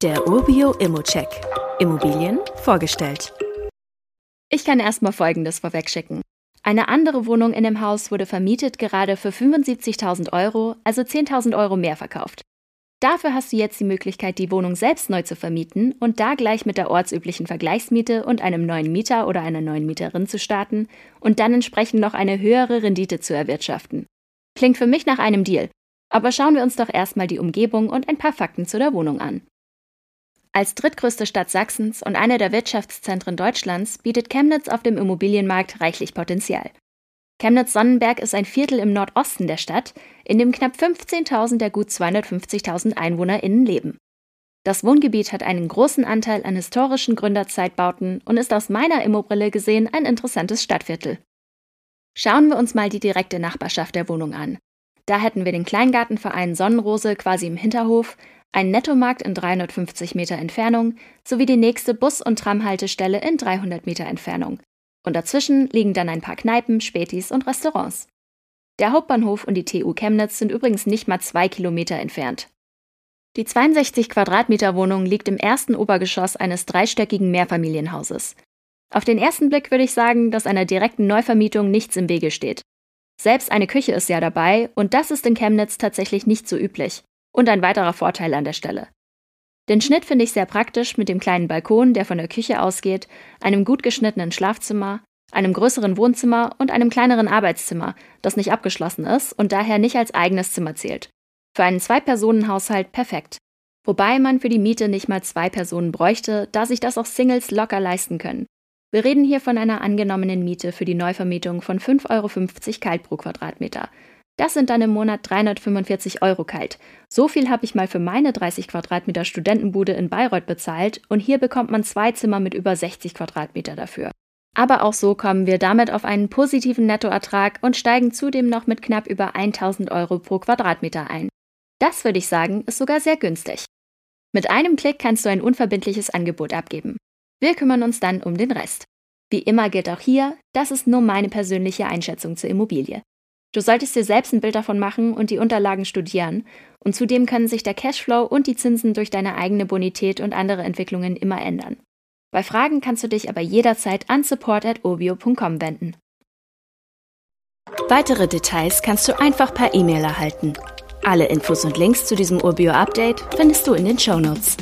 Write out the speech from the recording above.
Der Urbio Immocheck. Immobilien vorgestellt. Ich kann erstmal Folgendes vorwegschicken. Eine andere Wohnung in dem Haus wurde vermietet gerade für 75.000 Euro, also 10.000 Euro mehr verkauft. Dafür hast du jetzt die Möglichkeit, die Wohnung selbst neu zu vermieten und da gleich mit der ortsüblichen Vergleichsmiete und einem neuen Mieter oder einer neuen Mieterin zu starten und dann entsprechend noch eine höhere Rendite zu erwirtschaften. Klingt für mich nach einem Deal. Aber schauen wir uns doch erstmal die Umgebung und ein paar Fakten zu der Wohnung an. Als drittgrößte Stadt Sachsens und einer der Wirtschaftszentren Deutschlands bietet Chemnitz auf dem Immobilienmarkt reichlich Potenzial. Chemnitz-Sonnenberg ist ein Viertel im Nordosten der Stadt, in dem knapp 15.000 der gut 250.000 EinwohnerInnen leben. Das Wohngebiet hat einen großen Anteil an historischen Gründerzeitbauten und ist aus meiner Immobrille gesehen ein interessantes Stadtviertel. Schauen wir uns mal die direkte Nachbarschaft der Wohnung an. Da hätten wir den Kleingartenverein Sonnenrose quasi im Hinterhof, einen Nettomarkt in 350 Meter Entfernung sowie die nächste Bus- und Tramhaltestelle in 300 Meter Entfernung. Und dazwischen liegen dann ein paar Kneipen, Spätis und Restaurants. Der Hauptbahnhof und die TU Chemnitz sind übrigens nicht mal zwei Kilometer entfernt. Die 62 Quadratmeter Wohnung liegt im ersten Obergeschoss eines dreistöckigen Mehrfamilienhauses. Auf den ersten Blick würde ich sagen, dass einer direkten Neuvermietung nichts im Wege steht. Selbst eine Küche ist ja dabei und das ist in Chemnitz tatsächlich nicht so üblich. Und ein weiterer Vorteil an der Stelle. Den Schnitt finde ich sehr praktisch mit dem kleinen Balkon, der von der Küche ausgeht, einem gut geschnittenen Schlafzimmer, einem größeren Wohnzimmer und einem kleineren Arbeitszimmer, das nicht abgeschlossen ist und daher nicht als eigenes Zimmer zählt. Für einen Zwei-Personen-Haushalt perfekt. Wobei man für die Miete nicht mal zwei Personen bräuchte, da sich das auch Singles locker leisten können. Wir reden hier von einer angenommenen Miete für die Neuvermietung von 5,50 Euro kalt pro Quadratmeter. Das sind dann im Monat 345 Euro kalt. So viel habe ich mal für meine 30 Quadratmeter Studentenbude in Bayreuth bezahlt und hier bekommt man zwei Zimmer mit über 60 Quadratmeter dafür. Aber auch so kommen wir damit auf einen positiven Nettoertrag und steigen zudem noch mit knapp über 1000 Euro pro Quadratmeter ein. Das würde ich sagen, ist sogar sehr günstig. Mit einem Klick kannst du ein unverbindliches Angebot abgeben. Wir kümmern uns dann um den Rest. Wie immer gilt auch hier, das ist nur meine persönliche Einschätzung zur Immobilie. Du solltest dir selbst ein Bild davon machen und die Unterlagen studieren. Und zudem können sich der Cashflow und die Zinsen durch deine eigene Bonität und andere Entwicklungen immer ändern. Bei Fragen kannst du dich aber jederzeit an support.obio.com wenden. Weitere Details kannst du einfach per E-Mail erhalten. Alle Infos und Links zu diesem Urbio-Update findest du in den Show Notes.